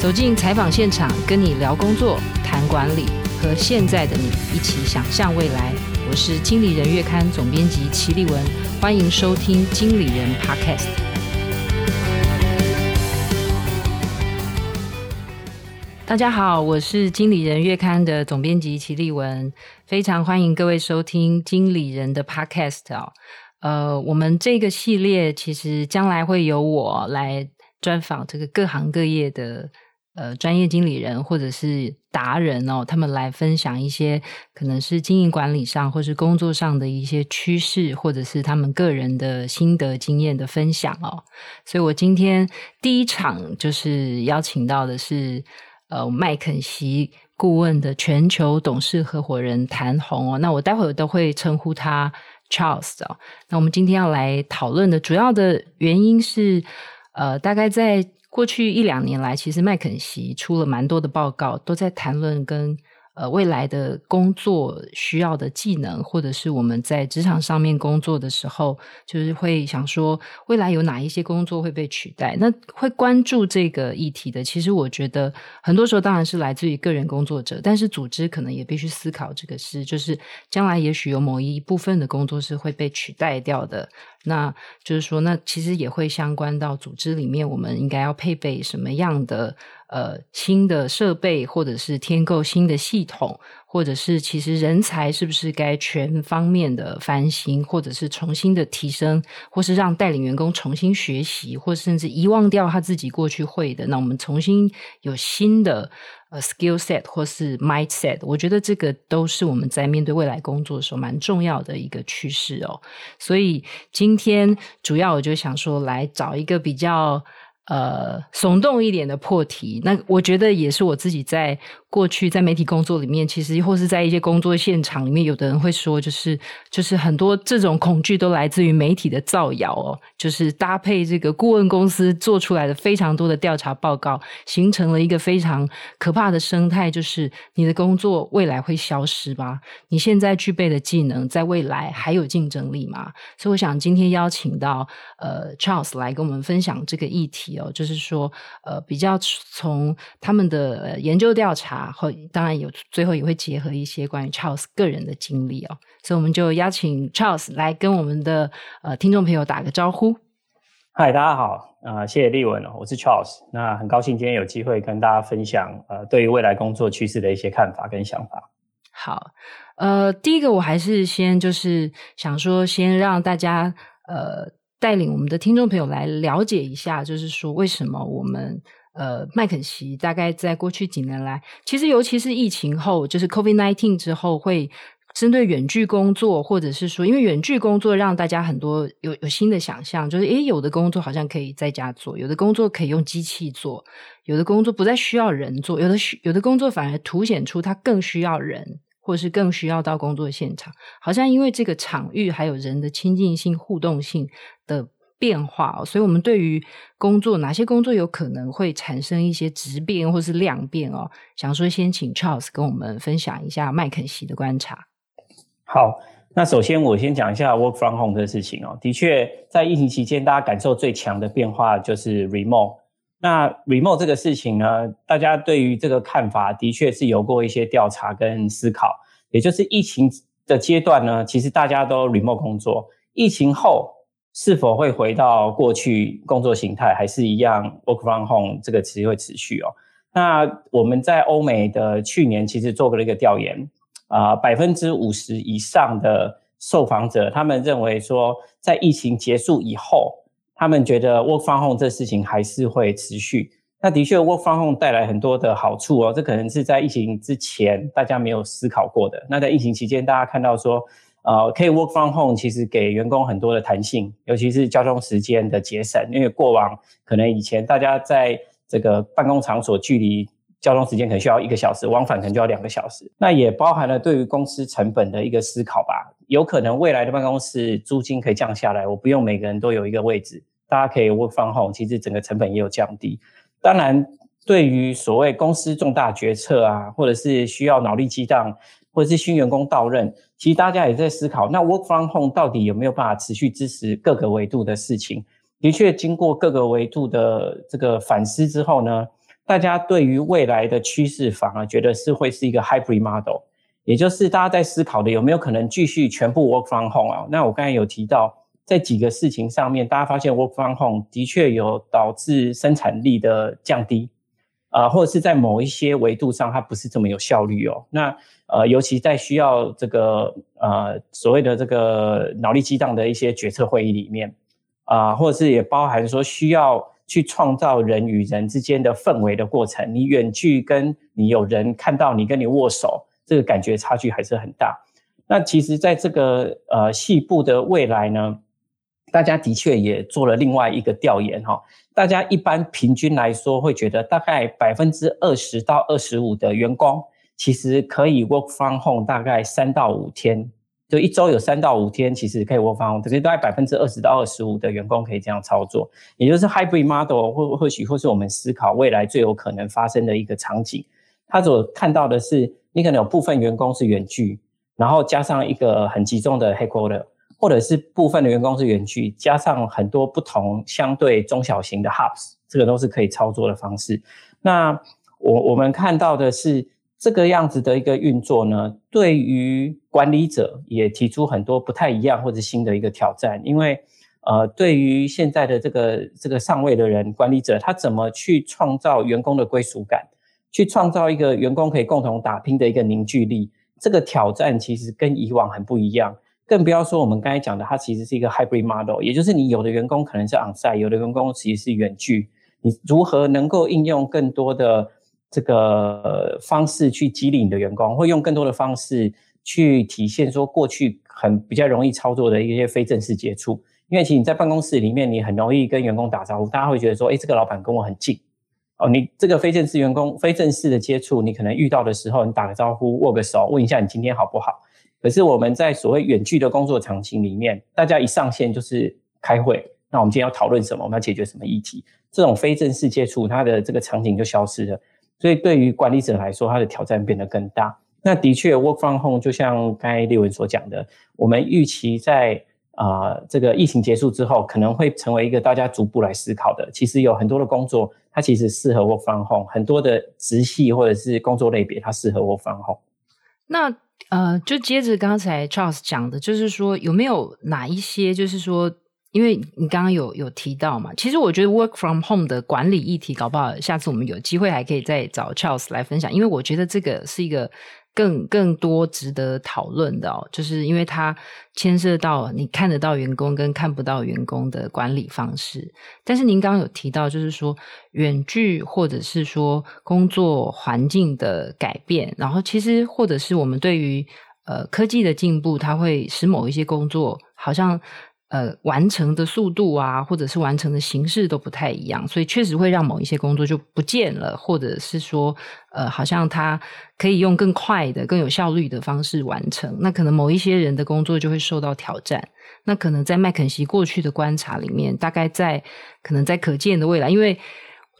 走进采访现场，跟你聊工作、谈管理，和现在的你一起想象未来。我是经理人月刊总编辑齐立文，欢迎收听《经理人 Podcast》。大家好，我是经理人月刊的总编辑齐立文，非常欢迎各位收听经理人的 Podcast 哦。呃，我们这个系列其实将来会由我来专访这个各行各业的呃专业经理人或者是达人哦，他们来分享一些可能是经营管理上或是工作上的一些趋势，或者是他们个人的心得经验的分享哦。所以我今天第一场就是邀请到的是呃麦肯锡顾问的全球董事合伙人谭红哦，那我待会儿都会称呼他。Charles 哦，那我们今天要来讨论的主要的原因是，呃，大概在过去一两年来，其实麦肯锡出了蛮多的报告，都在谈论跟。呃，未来的工作需要的技能，或者是我们在职场上面工作的时候，就是会想说，未来有哪一些工作会被取代？那会关注这个议题的，其实我觉得很多时候当然是来自于个人工作者，但是组织可能也必须思考这个事，就是将来也许有某一部分的工作是会被取代掉的。那就是说，那其实也会相关到组织里面，我们应该要配备什么样的呃新的设备，或者是添购新的系统，或者是其实人才是不是该全方面的翻新，或者是重新的提升，或是让带领员工重新学习，或甚至遗忘掉他自己过去会的，那我们重新有新的。呃，skill set 或是 mindset，我觉得这个都是我们在面对未来工作的时候蛮重要的一个趋势哦。所以今天主要我就想说，来找一个比较呃耸动一点的破题。那我觉得也是我自己在。过去在媒体工作里面，其实或是在一些工作现场里面，有的人会说，就是就是很多这种恐惧都来自于媒体的造谣哦，就是搭配这个顾问公司做出来的非常多的调查报告，形成了一个非常可怕的生态，就是你的工作未来会消失吗？你现在具备的技能，在未来还有竞争力吗？所以我想今天邀请到呃 Charles 来跟我们分享这个议题哦，就是说呃比较从他们的研究调查。然后当然有，最后也会结合一些关于 Charles 个人的经历哦，所以我们就邀请 Charles 来跟我们的呃听众朋友打个招呼。嗨，大家好，呃，谢谢立文哦，我是 Charles，那很高兴今天有机会跟大家分享呃对于未来工作趋势的一些看法跟想法。好，呃，第一个我还是先就是想说，先让大家呃带领我们的听众朋友来了解一下，就是说为什么我们。呃，麦肯锡大概在过去几年来，其实尤其是疫情后，就是 COVID-19 之后，会针对远距工作，或者是说，因为远距工作让大家很多有有新的想象，就是诶，有的工作好像可以在家做，有的工作可以用机器做，有的工作不再需要人做，有的有的工作反而凸显出它更需要人，或是更需要到工作现场，好像因为这个场域还有人的亲近性、互动性的。变化哦，所以我们对于工作，哪些工作有可能会产生一些质变或是量变哦？想说先请 Charles 跟我们分享一下麦肯锡的观察。好，那首先我先讲一下 Work from Home 的事情哦。的确，在疫情期间，大家感受最强的变化就是 Remote。那 Remote 这个事情呢，大家对于这个看法的确是有过一些调查跟思考。也就是疫情的阶段呢，其实大家都 Remote 工作，疫情后。是否会回到过去工作形态，还是一样 work from home 这个词会持续哦？那我们在欧美的去年其实做过了一个调研啊，百分之五十以上的受访者，他们认为说，在疫情结束以后，他们觉得 work from home 这事情还是会持续。那的确，work from home 带来很多的好处哦，这可能是在疫情之前大家没有思考过的。那在疫情期间，大家看到说。呃，可以 work from home，其实给员工很多的弹性，尤其是交通时间的节省。因为过往可能以前大家在这个办公场所距离交通时间可能需要一个小时，往返可能就要两个小时。那也包含了对于公司成本的一个思考吧。有可能未来的办公室租金可以降下来，我不用每个人都有一个位置，大家可以 work from home，其实整个成本也有降低。当然，对于所谓公司重大决策啊，或者是需要脑力激荡。或者是新员工到任，其实大家也在思考，那 work from home 到底有没有办法持续支持各个维度的事情？的确，经过各个维度的这个反思之后呢，大家对于未来的趋势反而觉得是会是一个 hybrid model，也就是大家在思考的有没有可能继续全部 work from home 啊？那我刚才有提到，在几个事情上面，大家发现 work from home 的确有导致生产力的降低，呃，或者是在某一些维度上它不是这么有效率哦。那呃，尤其在需要这个呃所谓的这个脑力激荡的一些决策会议里面，啊、或者是也包含说需要。去创造人与人之间的氛围的过程，你远距跟你有人看到你跟你握手，这个感觉差距还是很大。那其实，在这个呃细部的未来呢，大家的确也做了另外一个调研哈。大家一般平均来说会觉得，大概百分之二十到二十五的员工其实可以 work from home 大概三到五天。就一周有三到五天，其实可以 work from home，可是大概百分之二十到二十五的员工可以这样操作，也就是 hybrid model 或或许或是我们思考未来最有可能发生的一个场景。他所看到的是，你可能有部分员工是远距，然后加上一个很集中的 headquarter，或者是部分的员工是远距，加上很多不同相对中小型的 hubs，这个都是可以操作的方式。那我我们看到的是。这个样子的一个运作呢，对于管理者也提出很多不太一样或者新的一个挑战。因为，呃，对于现在的这个这个上位的人，管理者他怎么去创造员工的归属感，去创造一个员工可以共同打拼的一个凝聚力，这个挑战其实跟以往很不一样。更不要说我们刚才讲的，它其实是一个 hybrid model，也就是你有的员工可能是 onsite，有的员工其实是远距，你如何能够应用更多的这个方式去激励你的员工，会用更多的方式去体现说过去很比较容易操作的一些非正式接触。因为其实你在办公室里面，你很容易跟员工打招呼，大家会觉得说，哎，这个老板跟我很近。哦，你这个非正式员工、非正式的接触，你可能遇到的时候，你打个招呼、握个手，问一下你今天好不好。可是我们在所谓远距的工作场景里面，大家一上线就是开会，那我们今天要讨论什么？我们要解决什么议题？这种非正式接触，它的这个场景就消失了。所以对于管理者来说，他的挑战变得更大。那的确，work from home 就像刚才立文所讲的，我们预期在啊、呃、这个疫情结束之后，可能会成为一个大家逐步来思考的。其实有很多的工作，它其实适合 work from home，很多的职系或者是工作类别，它适合 work from home。那呃，就接着刚才 Charles 讲的，就是说有没有哪一些，就是说。因为你刚刚有有提到嘛，其实我觉得 work from home 的管理议题，搞不好下次我们有机会还可以再找 Charles 来分享。因为我觉得这个是一个更更多值得讨论的哦，就是因为它牵涉到你看得到员工跟看不到员工的管理方式。但是您刚刚有提到，就是说远距或者是说工作环境的改变，然后其实或者是我们对于呃科技的进步，它会使某一些工作好像。呃，完成的速度啊，或者是完成的形式都不太一样，所以确实会让某一些工作就不见了，或者是说，呃，好像它可以用更快的、更有效率的方式完成。那可能某一些人的工作就会受到挑战。那可能在麦肯锡过去的观察里面，大概在可能在可见的未来，因为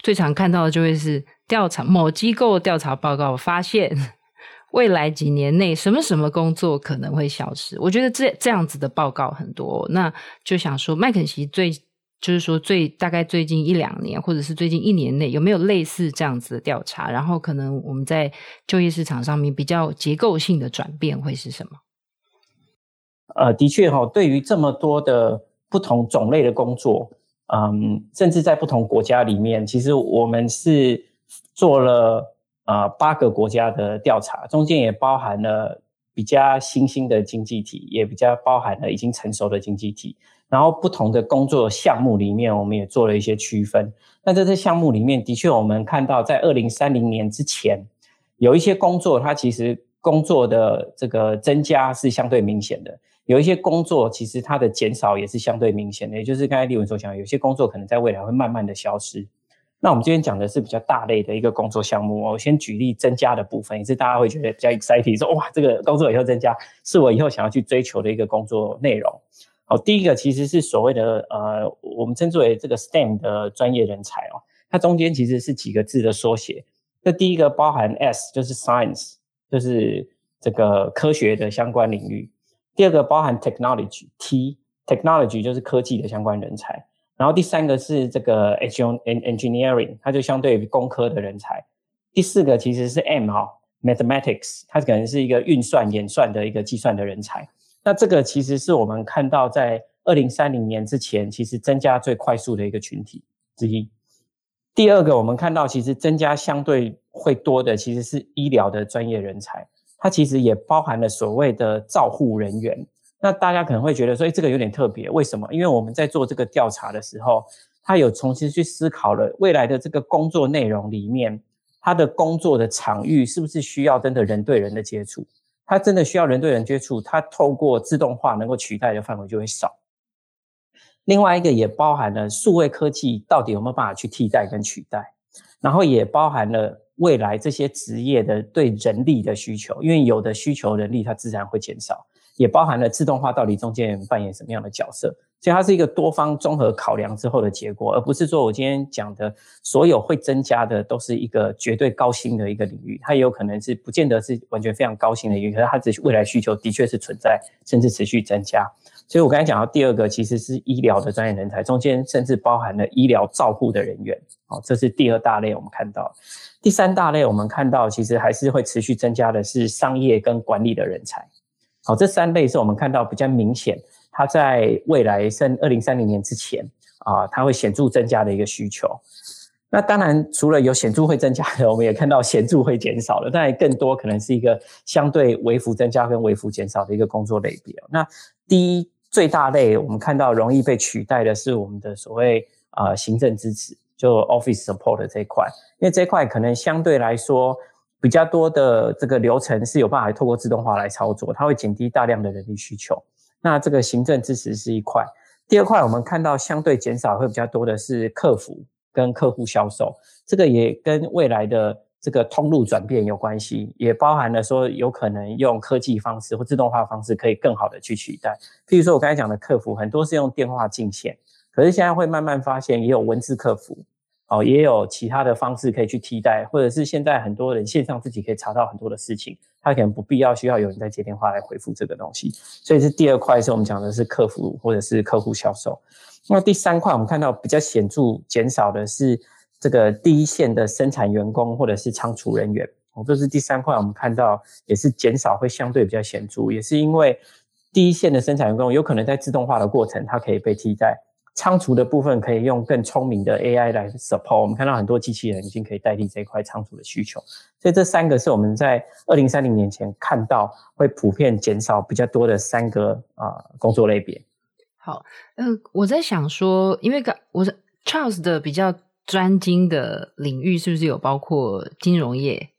最常看到的就会是调查某机构调查报告发现。未来几年内，什么什么工作可能会消失？我觉得这这样子的报告很多，那就想说，麦肯锡最就是说最大概最近一两年，或者是最近一年内，有没有类似这样子的调查？然后可能我们在就业市场上面比较结构性的转变会是什么？呃，的确哈、哦，对于这么多的不同种类的工作，嗯，甚至在不同国家里面，其实我们是做了。啊，八个国家的调查，中间也包含了比较新兴的经济体，也比较包含了已经成熟的经济体。然后不同的工作项目里面，我们也做了一些区分。那在这项目里面，的确我们看到，在二零三零年之前，有一些工作它其实工作的这个增加是相对明显的；有一些工作其实它的减少也是相对明显的。也就是刚才立文所讲，有些工作可能在未来会慢慢的消失。那我们今天讲的是比较大类的一个工作项目。我先举例增加的部分，也是大家会觉得比较 exciting，说哇，这个工作以后增加，是我以后想要去追求的一个工作内容。好，第一个其实是所谓的呃，我们称之为这个 STEM 的专业人才哦，它中间其实是几个字的缩写。那第一个包含 S，就是 Science，就是这个科学的相关领域。第二个包含 Technology，T，Technology 就是科技的相关人才。然后第三个是这个 engineering，它就相对于工科的人才。第四个其实是 M 哈，mathematics，它可能是一个运算、演算的一个计算的人才。那这个其实是我们看到在二零三零年之前，其实增加最快速的一个群体之一。第二个，我们看到其实增加相对会多的，其实是医疗的专业人才，它其实也包含了所谓的照护人员。那大家可能会觉得说，哎，这个有点特别，为什么？因为我们在做这个调查的时候，他有重新去思考了未来的这个工作内容里面，他的工作的场域是不是需要真的人对人的接触？他真的需要人对人接触，他透过自动化能够取代的范围就会少。另外一个也包含了数位科技到底有没有办法去替代跟取代，然后也包含了未来这些职业的对人力的需求，因为有的需求人力它自然会减少，也包含了自动化到底中间扮演什么样的角色，所以它是一个多方综合考量之后的结果，而不是说我今天讲的所有会增加的都是一个绝对高薪的一个领域，它也有可能是不见得是完全非常高薪的领域，可是它只是未来需求的确是存在，甚至持续增加。所以我刚才讲到第二个，其实是医疗的专业人才，中间甚至包含了医疗照护的人员，哦，这是第二大类。我们看到第三大类，我们看到其实还是会持续增加的是商业跟管理的人才。好，这三类是我们看到比较明显，它在未来甚二零三零年之前啊，它会显著增加的一个需求。那当然，除了有显著会增加的，我们也看到显著会减少的，当然更多可能是一个相对微幅增加跟微幅减少的一个工作类别。那第一。最大类，我们看到容易被取代的是我们的所谓啊、行政支持，就 Office Support 这一块，因为这一块可能相对来说比较多的这个流程是有办法透过自动化来操作，它会减低大量的人力需求。那这个行政支持是一块，第二块我们看到相对减少会比较多的是客服跟客户销售，这个也跟未来的。这个通路转变有关系，也包含了说有可能用科技方式或自动化方式可以更好的去取代。譬如说我刚才讲的客服，很多是用电话进线，可是现在会慢慢发现也有文字客服，哦，也有其他的方式可以去替代，或者是现在很多人线上自己可以查到很多的事情，他可能不必要需要有人在接电话来回复这个东西。所以是第二块是我们讲的是客服或者是客户销售。那第三块我们看到比较显著减少的是。这个第一线的生产员工或者是仓储人员，哦，这是第三块，我们看到也是减少，会相对比较显著，也是因为第一线的生产员工有可能在自动化的过程，它可以被替代，仓储的部分可以用更聪明的 AI 来 support。我们看到很多机器人已经可以代替这一块仓储的需求，所以这三个是我们在二零三零年前看到会普遍减少比较多的三个啊、工作类别。好，呃，我在想说，因为刚我是 Charles 的比较。专精的领域是不是有包括金融业？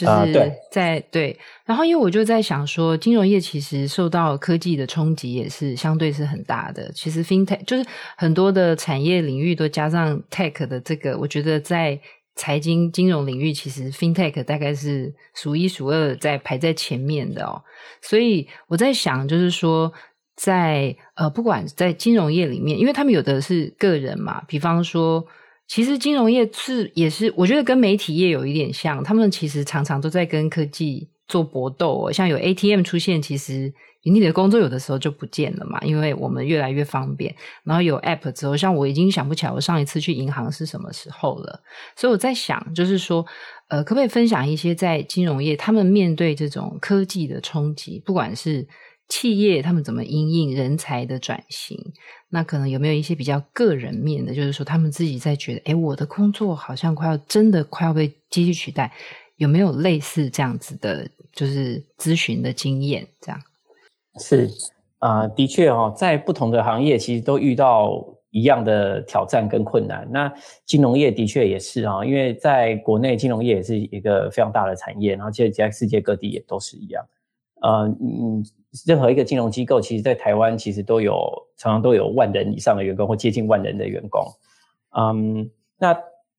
就是在、呃、对，对，然后因为我就在想说，金融业其实受到科技的冲击也是相对是很大的。其实 FinTech 就是很多的产业领域都加上 Tech 的这个，我觉得在财经金融领域，其实 FinTech 大概是数一数二在排在前面的哦。所以我在想，就是说。在呃，不管在金融业里面，因为他们有的是个人嘛，比方说，其实金融业是也是，我觉得跟媒体业有一点像，他们其实常常都在跟科技做搏斗。像有 ATM 出现，其实你的工作有的时候就不见了嘛，因为我们越来越方便。然后有 App 之后，像我已经想不起来我上一次去银行是什么时候了，所以我在想，就是说，呃，可不可以分享一些在金融业他们面对这种科技的冲击，不管是。企业他们怎么因应人才的转型？那可能有没有一些比较个人面的，就是说他们自己在觉得，诶，我的工作好像快要真的快要被机器取代，有没有类似这样子的，就是咨询的经验？这样是啊、的确哦，在不同的行业其实都遇到一样的挑战跟困难。那金融业的确也是啊，因为在国内金融业也是一个非常大的产业，然后其实在世界各地也都是一样。呃，嗯。任何一个金融机构，其实，在台湾其实都有常常都有万人以上的员工，或接近万人的员工。嗯，那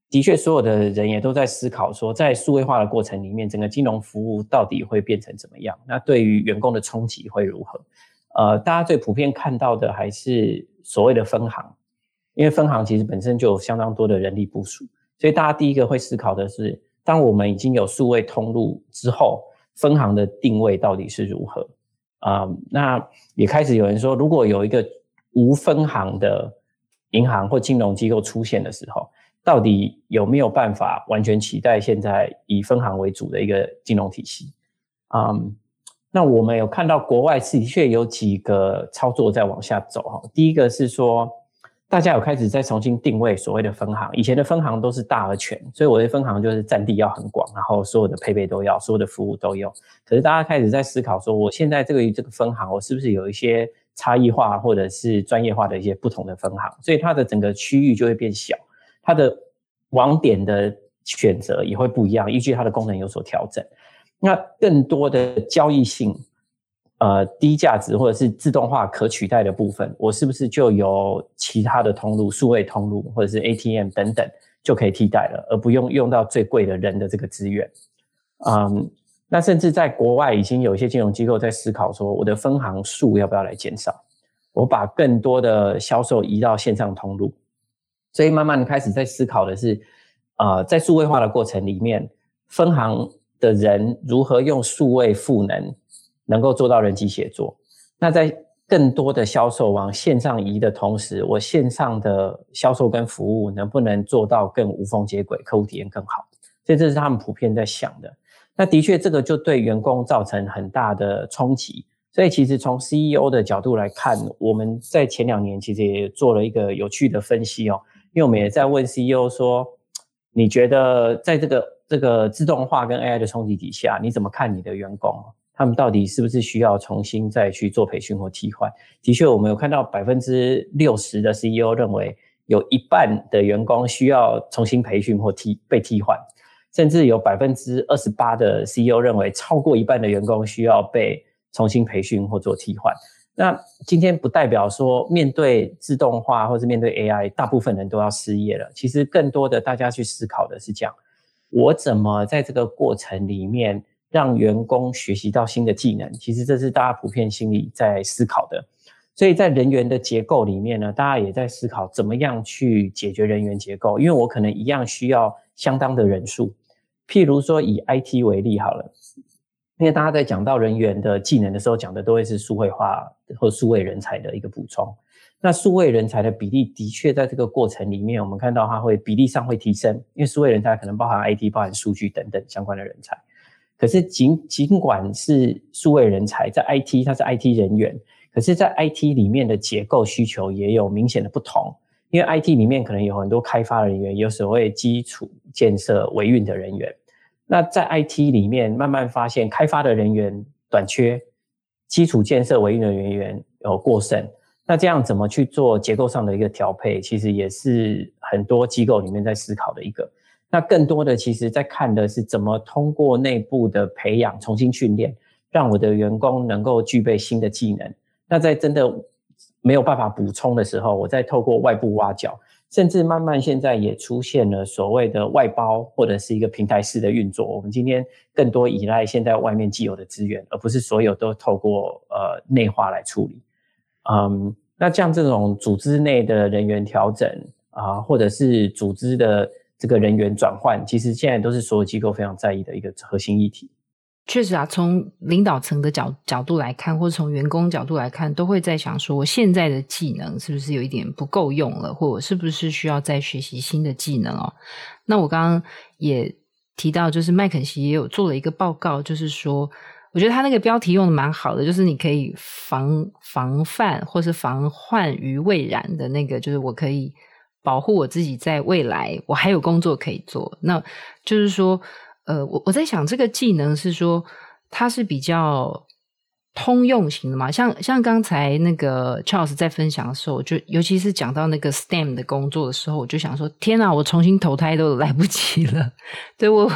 的确，所有的人也都在思考说，在数位化的过程里面，整个金融服务到底会变成怎么样？那对于员工的冲击会如何？呃，大家最普遍看到的还是所谓的分行，因为分行其实本身就有相当多的人力部署，所以大家第一个会思考的是，当我们已经有数位通路之后，分行的定位到底是如何？啊、那也开始有人说，如果有一个无分行的银行或金融机构出现的时候，到底有没有办法完全取代现在以分行为主的一个金融体系？嗯，那我们有看到国外是的确有几个操作在往下走哈。第一个是说，大家有开始在重新定位所谓的分行，以前的分行都是大而全，所以我的分行就是占地要很广，然后所有的配备都要，所有的服务都有。可是大家开始在思考说，我现在这个这个分行，我是不是有一些差异化或者是专业化的一些不同的分行？所以它的整个区域就会变小，它的网点的选择也会不一样，依据它的功能有所调整。那更多的交易性，呃，低价值或者是自动化可取代的部分，我是不是就有其他的通路、数位通路或者是 ATM 等等就可以替代了，而不用用到最贵的人的这个资源？嗯，那甚至在国外已经有一些金融机构在思考说，我的分行数要不要来减少？我把更多的销售移到线上通路，所以慢慢开始在思考的是，呃，在数位化的过程里面，分行的人如何用数位赋能，能够做到人机协作。那在更多的销售往线上移的同时，我线上的销售跟服务能不能做到更无缝接轨，客户体验更好？所以这是他们普遍在想的。那的确，这个就对员工造成很大的冲击。所以其实从 CEO 的角度来看，我们在前两年其实也做了一个有趣的分析哦，因为我们也在问 CEO 说，你觉得在这个这个自动化跟 AI 的冲击底下，你怎么看你的员工？他们到底是不是需要重新再去做培训或替换？的确，我们有看到百分之六十的 CEO 认为有一半的员工需要重新培训或替被替换，甚至有百分之二十八的 CEO 认为超过一半的员工需要被重新培训或做替换。那今天不代表说面对自动化或是面对 AI，大部分人都要失业了。其实更多的大家去思考的是讲：我怎么在这个过程里面？让员工学习到新的技能，其实这是大家普遍心里在思考的。所以在人员的结构里面呢，大家也在思考怎么样去解决人员结构。因为我可能一样需要相当的人数。譬如说以 IT 为例好了，因为大家在讲到人员的技能的时候，讲的都会是数位化或数位人才的一个补充。那数位人才的比例的确在这个过程里面，我们看到它会比例上会提升，因为数位人才可能包含 IT、包含数据等等相关的人才。可是尽尽管是数位人才，在 IT 它是 IT 人员，可是，在 IT 里面的结构需求也有明显的不同。因为 IT 里面可能有很多开发人员，有所谓基础建设维运的人员。那在 IT 里面，慢慢发现开发的人员短缺，基础建设维运的人员有过剩。那这样怎么去做结构上的一个调配，其实也是很多机构里面在思考的一个。那更多的，其实在看的是怎么通过内部的培养、重新训练，让我的员工能够具备新的技能。那在真的没有办法补充的时候，我再透过外部挖角，甚至慢慢现在也出现了所谓的外包或者是一个平台式的运作。我们今天更多依赖现在外面既有的资源，而不是所有都透过呃内化来处理。嗯，那像这种组织内的人员调整啊，或者是组织的。这个人员转换，其实现在都是所有机构非常在意的一个核心议题。确实啊，从领导层的角角度来看，或者从员工角度来看，都会在想说，我现在的技能是不是有一点不够用了，或者是不是需要再学习新的技能哦？那我刚刚也提到，就是麦肯锡也有做了一个报告，就是说，我觉得他那个标题用的蛮好的，就是你可以防防范或是防患于未然的那个，就是我可以。保护我自己，在未来我还有工作可以做。那就是说，呃，我我在想，这个技能是说它是比较通用型的嘛？像像刚才那个 Charles 在分享的时候，就尤其是讲到那个 STEM 的工作的时候，我就想说，天哪，我重新投胎都来不及了。对，我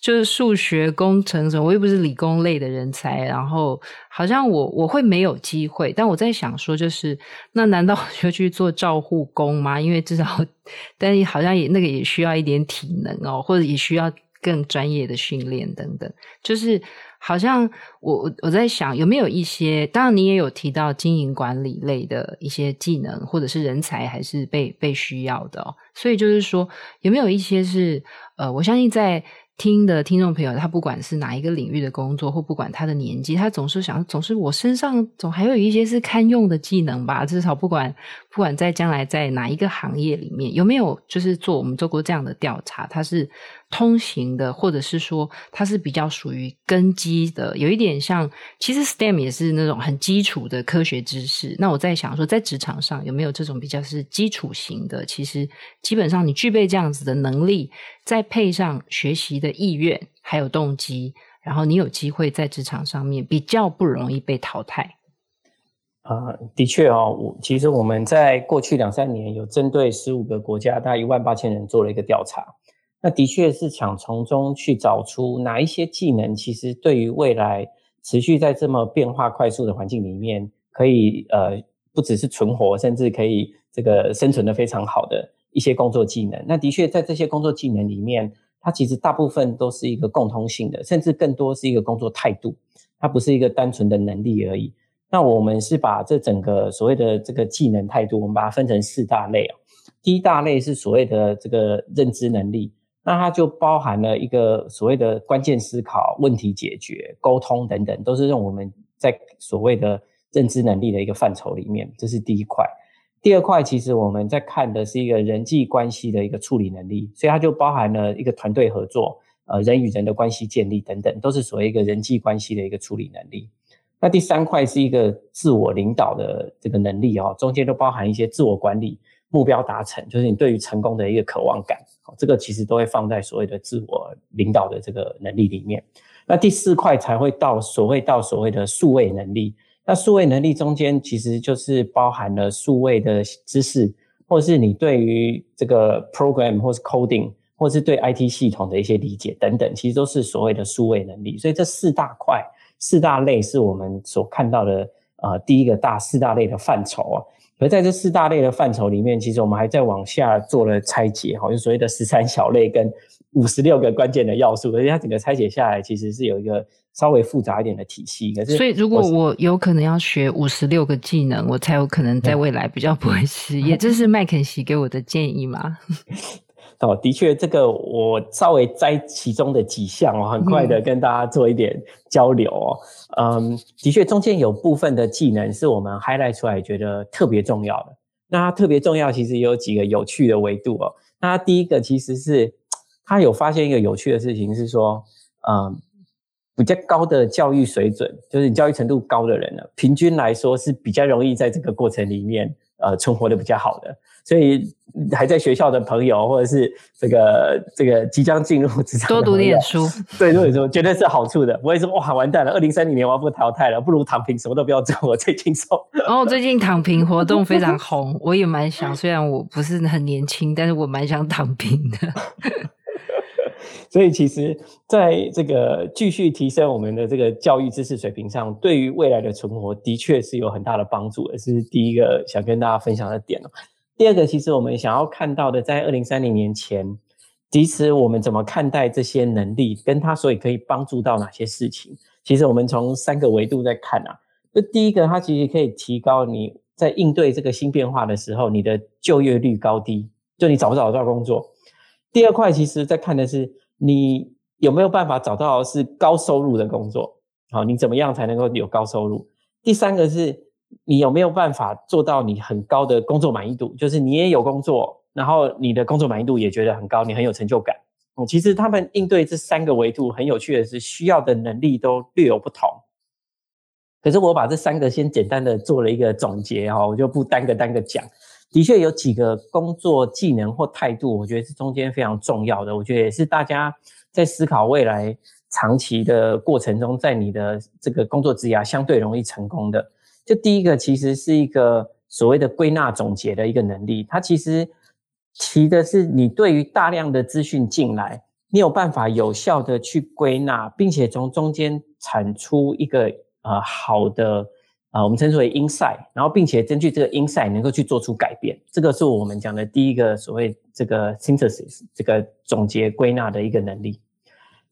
就是数学、工程什么，我又不是理工类的人才，然后好像我我会没有机会。但我在想说，就是那难道就去做照护工吗？因为至少，但好像也那个也需要一点体能哦，或者也需要更专业的训练等等，就是。好像我我在想有没有一些，当然你也有提到经营管理类的一些技能或者是人才还是被被需要的，所以就是说有没有一些是呃，我相信在听的听众朋友，他不管是哪一个领域的工作或不管他的年纪，他总是想总是我身上总还有一些是堪用的技能吧，至少不管不管在将来在哪一个行业里面，有没有就是做我们做过这样的调查，它是通行的，或者是说它是比较属于根基的，有一点像，其实 STEM 也是那种很基础的科学知识。那我在想说，在职场上有没有这种比较是基础型的？其实基本上你具备这样子的能力，再配上学习的意愿还有动机，然后你有机会在职场上面比较不容易被淘汰。啊、的确哦，我其实我们在过去两三年有针对十五个国家，大概一万八千人做了一个调查。那的确是想从中去找出哪一些技能，其实对于未来持续在这么变化快速的环境里面，可以呃不只是存活，甚至可以这个生存得非常好的一些工作技能。那的确在这些工作技能里面，它其实大部分都是一个共通性的，甚至更多是一个工作态度，它不是一个单纯的能力而已。那我们是把这整个所谓的这个技能态度，我们把它分成四大类啊。第一大类是所谓的这个认知能力，那它就包含了一个所谓的关键思考、问题解决、沟通等等，都是让我们在所谓的认知能力的一个范畴里面。这是第一块。第二块其实我们在看的是一个人际关系的一个处理能力，所以它就包含了一个团队合作、呃人与人的关系建立等等，都是所谓一个人际关系的一个处理能力。那第三块是一个自我领导的这个能力哦，中间都包含一些自我管理、目标达成，就是你对于成功的一个渴望感，这个其实都会放在所谓的自我领导的这个能力里面。那第四块才会到所谓到所谓的数位能力。那数位能力中间其实就是包含了数位的知识，或是你对于这个 program 或是 coding，或是对 IT 系统的一些理解等等，其实都是所谓的数位能力。所以这四大块。四大类是我们所看到的，呃，第一个大四大类的范畴啊。而在这四大类的范畴里面，其实我们还在往下做了拆解，好，就所谓的十三小类跟五十六个关键的要素。而且它整个拆解下来，其实是有一个稍微复杂一点的体系。可是，所以如果我有可能要学五十六个技能，我才有可能在未来比较不会失业。这是麦肯锡给我的建议吗？哦，的确，这个我稍微摘其中的几项哦，很快的跟大家做一点交流哦。嗯，的确，中间有部分的技能是我们 highlight 出来觉得特别重要的。那它特别重要，其实有几个有趣的维度哦。那它第一个其实是他有发现一个有趣的事情是说，嗯，比较高的教育水准，就是你教育程度高的人呢，平均来说是比较容易在这个过程里面。呃，存活的比较好的，所以还在学校的朋友，或者是这个这个即将进入职场，多读点书，对，多读点书绝对是好处的。不会说哇，完蛋了，二零三零年我要被淘汰了，不如躺平，什么都不要做，我最轻松。哦，最近躺平活动非常红，我也蛮想，虽然我不是很年轻，但是我蛮想躺平的。所以，其实在这个继续提升我们的这个教育知识水平上，对于未来的存活，的确是有很大的帮助也。是第一个想跟大家分享的点。第二个，其实我们想要看到的，在二零三零年前，其实我们怎么看待这些能力，跟它所以可以帮助到哪些事情？其实我们从三个维度在看啊。就第一个，它其实可以提高你在应对这个新变化的时候，你的就业率高低，就你找不找得到工作。第二块，其实在看的是。你有没有办法找到是高收入的工作？好，你怎么样才能够有高收入？第三个是，你有没有办法做到你很高的工作满意度？就是你也有工作，然后你的工作满意度也觉得很高，你很有成就感。嗯，其实他们应对这三个维度很有趣的是，需要的能力都略有不同。可是我把这三个先简单的做了一个总结哈，我就不单个单个讲。的确有几个工作技能或态度，我觉得是中间非常重要的。我觉得也是大家在思考未来长期的过程中，在你的这个工作职涯相对容易成功的。就第一个，其实是一个所谓的归纳总结的一个能力。它其实提的是你对于大量的资讯进来，你有办法有效的去归纳，并且从中间产出一个呃好的。啊，我们称之为 insight，然后并且根据这个 insight 能够去做出改变，这个是我们讲的第一个所谓这个 synthesis 这个总结归纳的一个能力。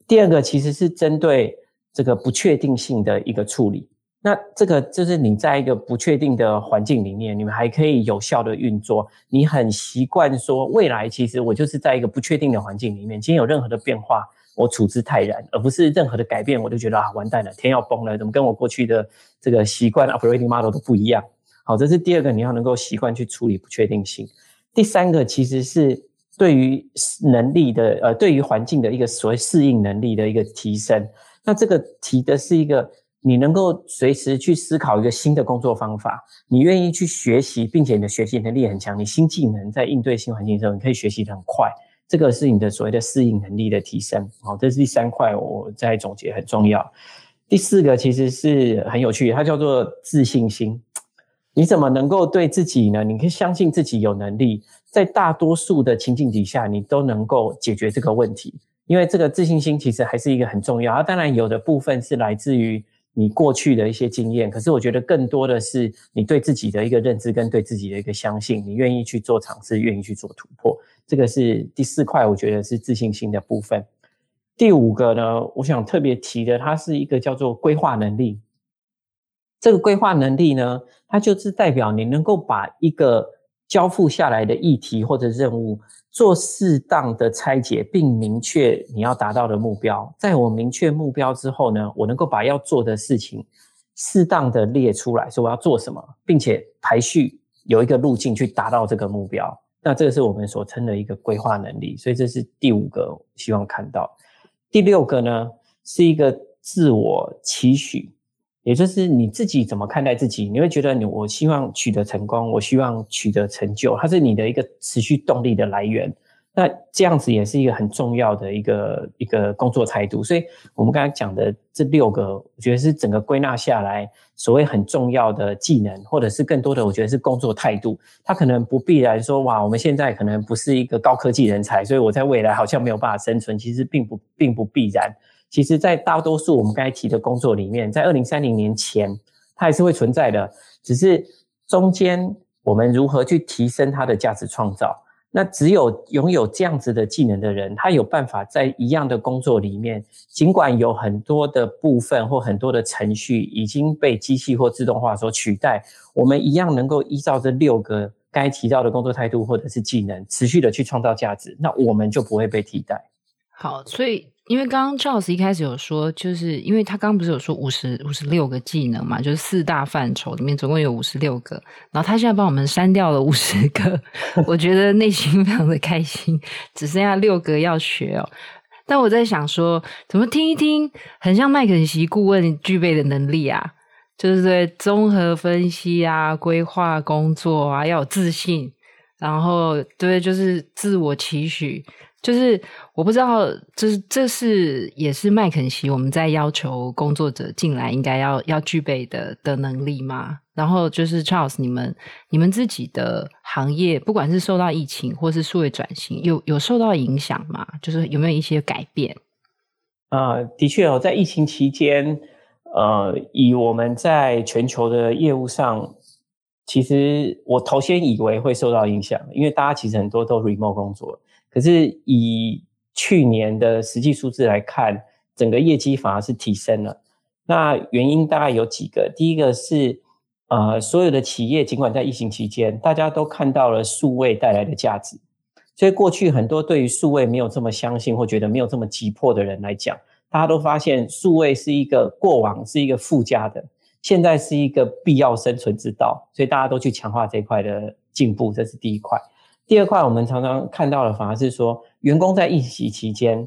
第二个其实是针对这个不确定性的一个处理。那这个就是你在一个不确定的环境里面，你们还可以有效的运作。你很习惯说未来其实我就是在一个不确定的环境里面，今天有任何的变化。我处之泰然，而不是任何的改变，我就觉得啊，完蛋了，天要崩了，怎么跟我过去的这个习惯 operating model 都不一样好，这是第二个，你要能够习惯去处理不确定性。第三个其实是对于能力的，呃，对于环境的一个所谓适应能力的一个提升。那这个提的是一个你能够随时去思考一个新的工作方法，你愿意去学习，并且你的学习能力很强，你新技能在应对新环境的时候，你可以学习得很快。这个是你的所谓的适应能力的提升。好，这是第三块，我再总结很重要。第四个其实是很有趣，它叫做自信心。你怎么能够对自己呢？你可以相信自己有能力，在大多数的情境底下，你都能够解决这个问题。因为这个自信心其实还是一个很重要。啊，当然有的部分是来自于你过去的一些经验，可是我觉得更多的是你对自己的一个认知跟对自己的一个相信，你愿意去做尝试，愿意去做突破。这个是第四块，我觉得是自信心的部分。第五个呢，我想特别提的，它是一个叫做规划能力。这个规划能力呢，它就是代表你能够把一个交付下来的议题或者任务做适当的拆解，并明确你要达到的目标。在我明确目标之后呢，我能够把要做的事情适当的列出来，说我要做什么，并且排序有一个路径去达到这个目标。那这个是我们所称的一个规划能力。所以这是第五个，希望看到。第六个呢，是一个自我期许。也就是你自己怎么看待自己？你会觉得你我希望取得成功，我希望取得成就，它是你的一个持续动力的来源。那这样子也是一个很重要的一个一个工作态度。所以，我们刚才讲的这六个，我觉得是整个归纳下来所谓很重要的技能，或者是更多的，我觉得是工作态度。它可能不必然说，哇，我们现在可能不是一个高科技人才，所以我在未来好像没有办法生存。其实并不并不必然。其实，在大多数我们刚才提的工作里面，在二零三零年前，它还是会存在的。只是中间我们如何去提升它的价值创造？那只有拥有这样子的技能的人，他有办法在一样的工作里面，尽管有很多的部分或很多的程序已经被机器或自动化所取代，我们一样能够依照这六个刚才提到的工作态度或者是技能，持续的去创造价值，那我们就不会被替代。好，所以。因为刚刚 Charles 一开始有说，就是因为他刚刚不是有说五十五十六个技能嘛，就是四大范畴里面总共有五十六个，然后他现在帮我们删掉了五十个，我觉得内心非常的开心，只剩下六个要学哦。但我在想说，怎么听一听，很像麦肯锡顾问具备的能力啊，就是对综合分析啊、规划工作啊，要有自信，然后对，就是自我期许。就是我不知道，这是这是也是麦肯锡我们在要求工作者进来应该要要具备的的能力吗？然后就是 Charles，你们你们自己的行业，不管是受到疫情或是数位转型，有有受到影响吗？就是有没有一些改变？啊、呃，的确哦，在疫情期间，呃，以我们在全球的业务上，其实我头先以为会受到影响，因为大家其实很多都 remote 工作。可是以去年的实际数字来看，整个业绩反而是提升了。那原因大概有几个，第一个是，呃，所有的企业尽管在疫情期间，大家都看到了数位带来的价值，所以过去很多对于数位没有这么相信或觉得没有这么急迫的人来讲，大家都发现数位是一个过往是一个附加的，现在是一个必要生存之道，所以大家都去强化这一块的进步，这是第一块。第二块，我们常常看到的反而是说，员工在疫情期间，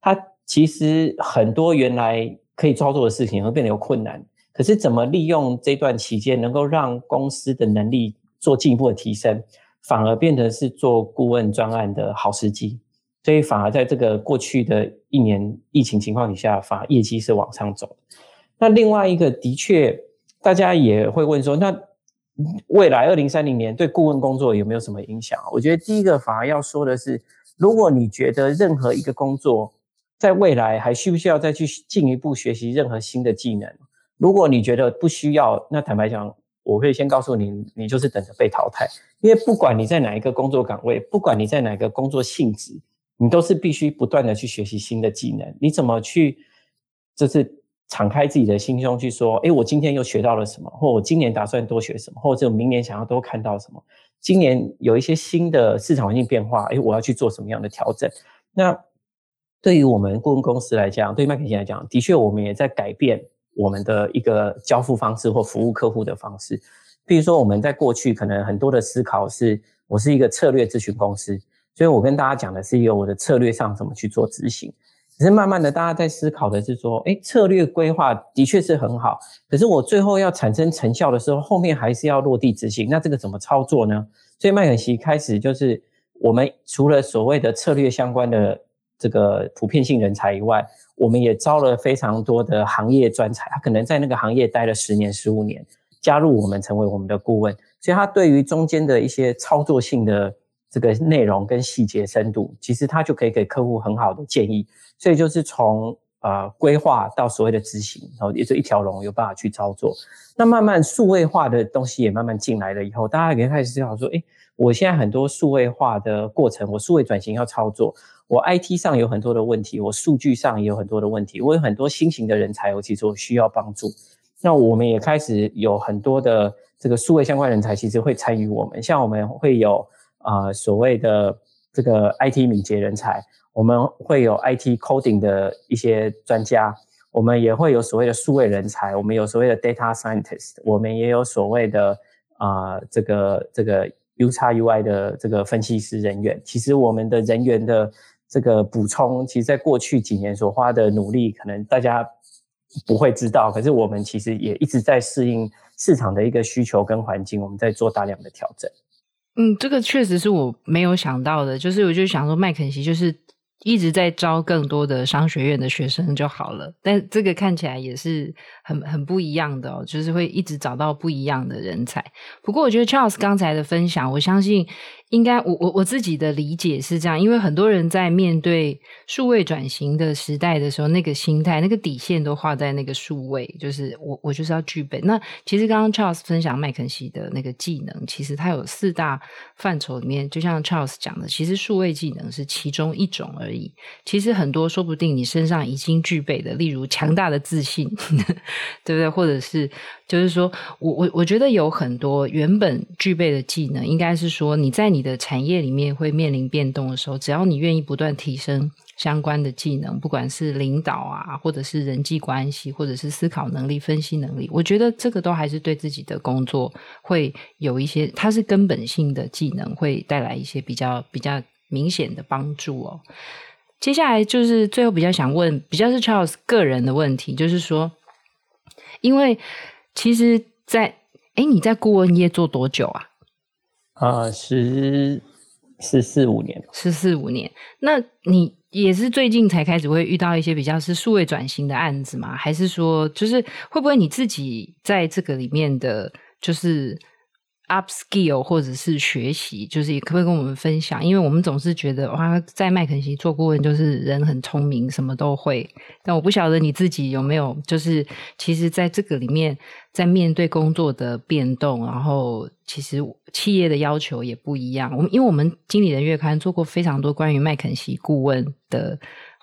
他其实很多原来可以操作的事情会变得有困难。可是，怎么利用这段期间，能够让公司的能力做进一步的提升，反而变成是做顾问专案的好时机。所以，反而在这个过去的一年疫情情况底下，反而业绩是往上走。那另外一个，的确，大家也会问说，那。未来二零三零年对顾问工作有没有什么影响？我觉得第一个反而要说的是，如果你觉得任何一个工作在未来还需不需要再去进一步学习任何新的技能，如果你觉得不需要，那坦白讲，我会先告诉你，你就是等着被淘汰。因为不管你在哪一个工作岗位，不管你在哪个工作性质，你都是必须不断的去学习新的技能。你怎么去，就是。敞开自己的心胸去说，诶，我今天又学到了什么？或我今年打算多学什么？或者我明年想要多看到什么？今年有一些新的市场环境变化，诶，我要去做什么样的调整？那对于我们顾问公司来讲，对于麦肯锡来讲，的确我们也在改变我们的一个交付方式或服务客户的方式。比如说我们在过去可能很多的思考是，我是一个策略咨询公司，所以我跟大家讲的是一个我的策略上怎么去做执行。可是慢慢的，大家在思考的是说，诶，策略规划的确是很好，可是我最后要产生成效的时候，后面还是要落地执行，那这个怎么操作呢？所以麦肯锡开始就是，我们除了所谓的策略相关的这个普遍性人才以外，我们也招了非常多的行业专才，他可能在那个行业待了十年、十五年，加入我们成为我们的顾问，所以他对于中间的一些操作性的这个内容跟细节深度，其实他就可以给客户很好的建议。所以就是从呃规划到所谓的执行，然后也是一条龙有办法去操作。那慢慢数位化的东西也慢慢进来了以后，大家也开始思考说，诶，我现在很多数位化的过程，我数位转型要操作。我 IT 上有很多的问题，我数据上也有很多的问题，我有很多新型的人才，我其实我需要帮助。那我们也开始有很多的这个数位相关人才，其实会参与我们。像我们会有、呃、所谓的这个 IT 敏捷人才，我们会有 IT coding 的一些专家，我们也会有所谓的数位人才，我们有所谓的 data scientist，我们也有所谓的啊、这个这个 UX UI 的这个分析师人员。其实我们的人员的这个补充，其实，在过去几年所花的努力，可能大家不会知道。可是，我们其实也一直在适应市场的一个需求跟环境，我们在做大量的调整。嗯，这个确实是我没有想到的。就是，我就想说，麦肯锡就是一直在招更多的商学院的学生就好了。但这个看起来也是很很不一样的哦，就是会一直找到不一样的人才。不过，我觉得 Charles 刚才的分享，我相信。应该我我我自己的理解是这样，因为很多人在面对数位转型的时代的时候，那个心态、那个底线都画在那个数位，就是我我就是要具备。那其实刚刚 Charles 分享麦肯锡的那个技能，其实它有四大范畴里面，就像 Charles 讲的，其实数位技能是其中一种而已。其实很多说不定你身上已经具备的，例如强大的自信，对不对？或者是就是说我我我觉得有很多原本具备的技能，应该是说你在你。你的产业里面会面临变动的时候，只要你愿意不断提升相关的技能，不管是领导啊，或者是人际关系，或者是思考能力、分析能力，我觉得这个都还是对自己的工作会有一些，它是根本性的技能，会带来一些比较比较明显的帮助哦。接下来就是最后比较想问，比较是 Charles 个人的问题，就是说，因为其实在，在诶你在顾问业做多久啊？啊，十十四五年，十四五年。那你也是最近才开始会遇到一些比较是数位转型的案子吗？还是说，就是会不会你自己在这个里面的，就是？upskill 或者是学习，就是可不可以跟我们分享？因为我们总是觉得哇，在麦肯锡做顾问就是人很聪明，什么都会。但我不晓得你自己有没有，就是其实在这个里面，在面对工作的变动，然后其实企业的要求也不一样。我们因为我们经理人月刊做过非常多关于麦肯锡顾问的。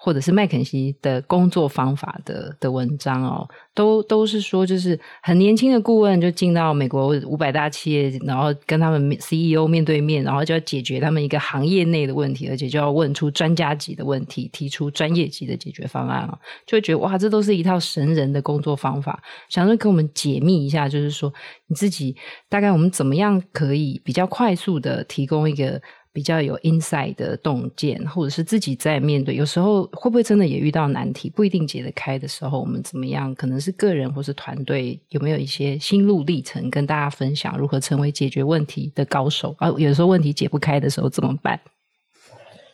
或者是麦肯锡的工作方法的的文章哦，都都是说，就是很年轻的顾问就进到美国五百大企业，然后跟他们 CEO 面对面，然后就要解决他们一个行业内的问题，而且就要问出专家级的问题，提出专业级的解决方案哦，就会觉得哇，这都是一套神人的工作方法。想说跟我们解密一下，就是说你自己大概我们怎么样可以比较快速的提供一个。比较有 insight 的洞见，或者是自己在面对，有时候会不会真的也遇到难题，不一定解得开的时候，我们怎么样？可能是个人或是团队有没有一些心路历程跟大家分享，如何成为解决问题的高手？啊，有时候问题解不开的时候怎么办？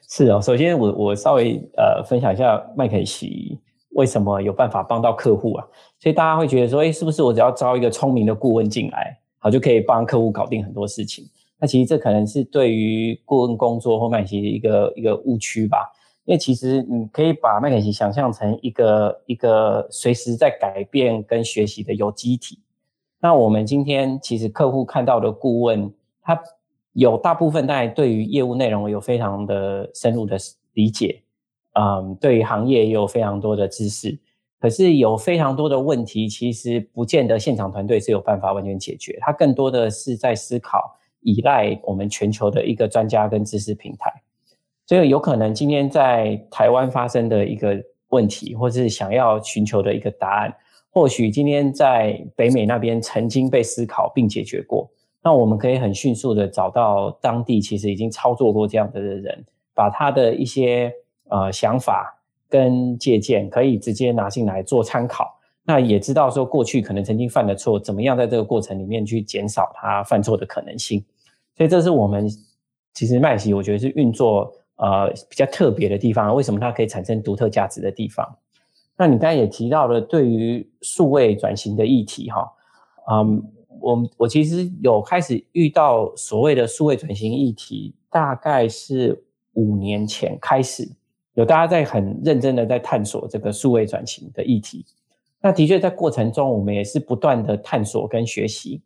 是哦，首先我我稍微呃分享一下麦肯锡为什么有办法帮到客户啊？所以大家会觉得说，诶，是不是我只要招一个聪明的顾问进来，好就可以帮客户搞定很多事情？那其实这可能是对于顾问工作或麦肯锡一个一个误区吧，因为其实你可以把麦肯锡想象成一个一个随时在改变跟学习的有机体。那我们今天其实客户看到的顾问，他有大部分在对于业务内容有非常的深入的理解，嗯，对于行业也有非常多的知识，可是有非常多的问题，其实不见得现场团队是有办法完全解决，他更多的是在思考。依赖我们全球的一个专家跟知识平台，所以有可能今天在台湾发生的一个问题，或是想要寻求的一个答案，或许今天在北美那边曾经被思考并解决过，那我们可以很迅速的找到当地其实已经操作过这样的人，把他的一些呃想法跟借鉴可以直接拿进来做参考。那也知道说过去可能曾经犯的错，怎么样在这个过程里面去减少他犯错的可能性。所以这是我们其实麦肯锡我觉得是运作呃比较特别的地方，为什么它可以产生独特价值的地方。那你刚才也提到了对于数位转型的议题，哈，嗯，我我其实有开始遇到所谓的数位转型议题，大概是五年前开始，有大家在很认真的在探索这个数位转型的议题。那的确在过程中，我们也是不断的探索跟学习。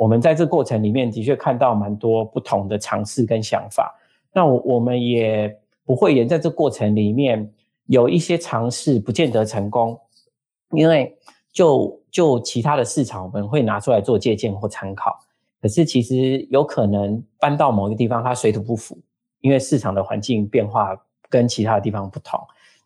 我们在这过程里面的确看到蛮多不同的尝试跟想法。那我我们也不会言在这过程里面。有一些尝试不见得成功，因为就就其他的市场，我们会拿出来做借鉴或参考。可是其实有可能搬到某一个地方，它水土不服，因为市场的环境变化跟其他的地方不同。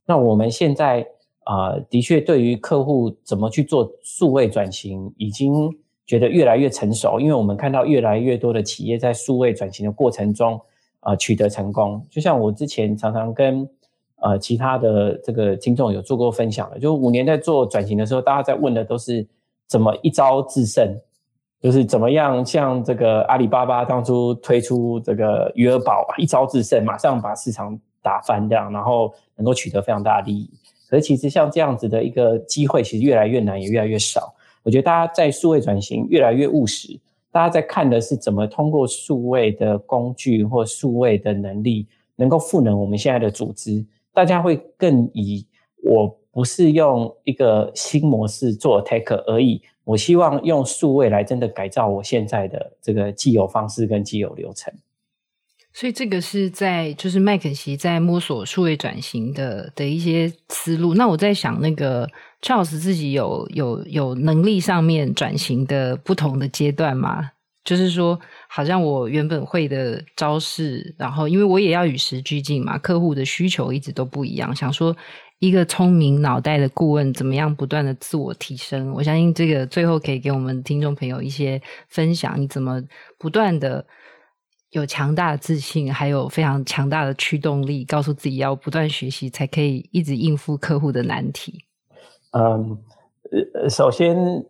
那我们现在啊、的确对于客户怎么去做数位转型，已经觉得越来越成熟，因为我们看到越来越多的企业在数位转型的过程中啊、取得成功。就像我之前常常跟呃，其他的这个听众有做过分享的，就五年在做转型的时候，大家在问的都是怎么一招制胜，就是怎么样像这个阿里巴巴当初推出这个余额宝，一招制胜，马上把市场打翻这样，然后能够取得非常大的利益。可是其实像这样子的一个机会，其实越来越难，也越来越少。我觉得大家在数位转型越来越务实，大家在看的是怎么通过数位的工具或数位的能力，能够赋能我们现在的组织。大家会更以我不是用一个新模式做 attack 而已，我希望用数位来真的改造我现在的这个既有方式跟既有流程。所以这个是在就是麦肯锡在摸索数位转型的的一些思路。那我在想，那个 Charles 自己有有有能力上面转型的不同的阶段吗？就是说，好像我原本会的招式，然后因为我也要与时俱进嘛，客户的需求一直都不一样。想说，一个聪明脑袋的顾问怎么样不断的自我提升？我相信这个最后可以给我们听众朋友一些分享。你怎么不断的有强大的自信，还有非常强大的驱动力，告诉自己要不断学习，才可以一直应付客户的难题？嗯，呃，首先。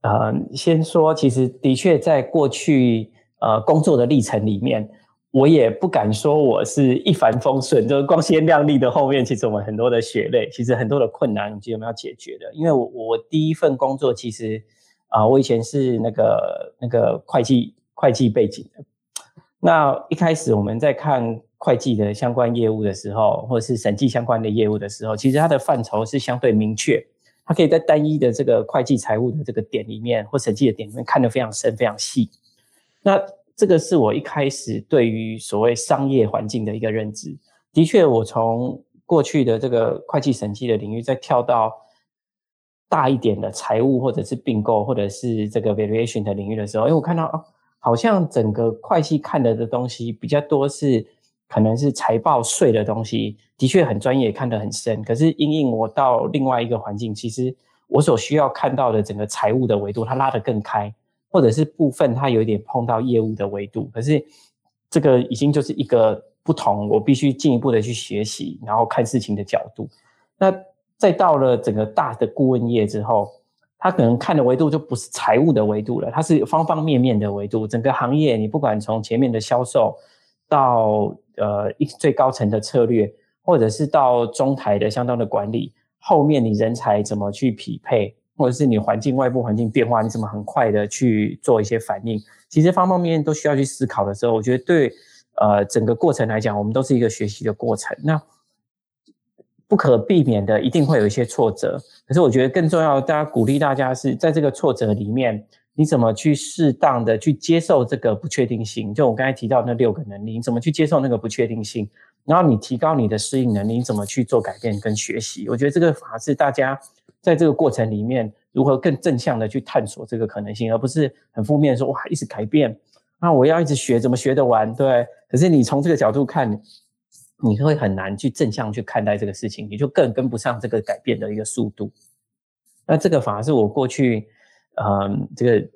呃，先说，其实的确在过去呃工作的历程里面，我也不敢说我是一帆风顺，就是光鲜亮丽的后面，其实我们很多的血泪，其实很多的困难，其实我们要解决的。因为我我第一份工作，其实啊、我以前是那个那个会计会计背景的。那一开始我们在看会计的相关业务的时候，或者是审计相关的业务的时候，其实它的范畴是相对明确。它可以在单一的这个会计财务的这个点里面，或审计的点里面看得非常深、非常细。那这个是我一开始对于所谓商业环境的一个认知。的确，我从过去的这个会计审计的领域，再跳到大一点的财务，或者是并购，或者是这个 valuation 的领域的时候，因为我看到啊，好像整个会计看的的东西比较多是。可能是财报税的东西，的确很专业，看得很深。可是因应我到另外一个环境，其实我所需要看到的整个财务的维度，它拉得更开，或者是部分它有一点碰到业务的维度。可是这个已经就是一个不同，我必须进一步的去学习，然后看事情的角度。那再到了整个大的顾问业之后，他可能看的维度就不是财务的维度了，它是方方面面的维度。整个行业，你不管从前面的销售到呃，一最高层的策略，或者是到中台的相当的管理，后面你人才怎么去匹配，或者是你环境外部环境变化，你怎么很快的去做一些反应？其实方方面面都需要去思考的时候，我觉得对呃整个过程来讲，我们都是一个学习的过程。那不可避免的，一定会有一些挫折。可是我觉得更重要，大家鼓励大家是在这个挫折里面。你怎么去适当的去接受这个不确定性？就我刚才提到那六个能力，你怎么去接受那个不确定性？然后你提高你的适应能力，你怎么去做改变跟学习？我觉得这个法是大家在这个过程里面如何更正向的去探索这个可能性，而不是很负面说哇一直改变，那我要一直学，怎么学得完？对，可是你从这个角度看，你会很难去正向去看待这个事情，你就更跟不上这个改变的一个速度。那这个反而是我过去，嗯，这个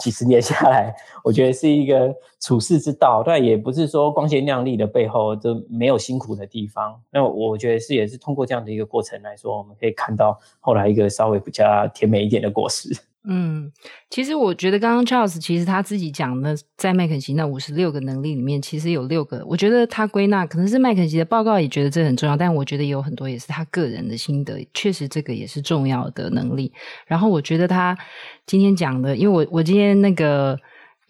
几十年下来，我觉得是一个处世之道。但也不是说光鲜亮丽的背后就没有辛苦的地方。那我觉得是也是通过这样的一个过程来说，我们可以看到后来一个稍微比较甜美一点的果实。嗯，其实我觉得刚刚 Charles 其实他自己讲的，在麦肯锡那五十六个能力里面，其实有六个，我觉得他归纳可能是麦肯锡的报告也觉得这很重要，但我觉得有很多也是他个人的心得，确实这个也是重要的能力。然后我觉得他今天讲的，因为我我今天那个。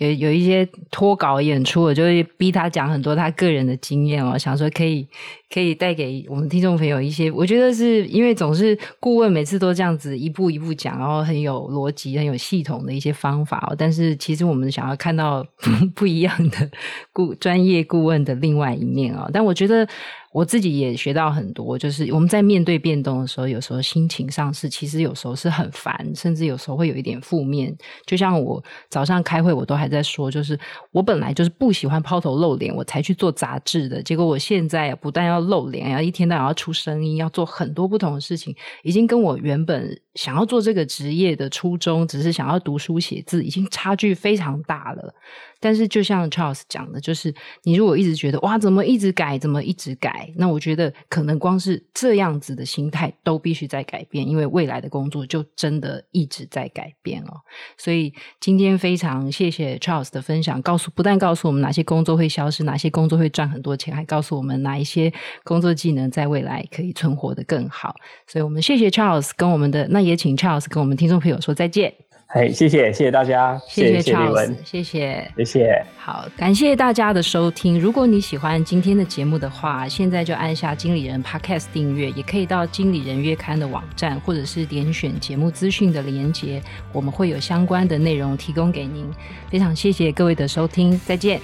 有有一些脱稿演出，我就会逼他讲很多他个人的经验哦，想说可以可以带给我们听众朋友一些，我觉得是因为总是顾问每次都这样子一步一步讲，然后很有逻辑、很有系统的一些方法哦。但是其实我们想要看到 不一样的顾专业顾问的另外一面哦。但我觉得。我自己也学到很多，就是我们在面对变动的时候，有时候心情上是其实有时候是很烦，甚至有时候会有一点负面。就像我早上开会，我都还在说，就是我本来就是不喜欢抛头露脸，我才去做杂志的。结果我现在不但要露脸，要一天到晚要出声音，要做很多不同的事情，已经跟我原本想要做这个职业的初衷，只是想要读书写字，已经差距非常大了。但是，就像 Charles 讲的，就是你如果一直觉得哇，怎么一直改，怎么一直改，那我觉得可能光是这样子的心态都必须在改变，因为未来的工作就真的一直在改变哦。所以今天非常谢谢 Charles 的分享，告诉不但告诉我们哪些工作会消失，哪些工作会赚很多钱，还告诉我们哪一些工作技能在未来可以存活得更好。所以我们谢谢 Charles 跟我们的，那也请 Charles 跟我们听众朋友说再见。哎，谢谢，谢谢大家，谢谢 Charles，谢谢，谢谢。好，感谢大家的收听。如果你喜欢今天的节目的话，现在就按下经理人 Podcast 订阅，也可以到经理人月刊的网站，或者是点选节目资讯的连接，我们会有相关的内容提供给您。非常谢谢各位的收听，再见。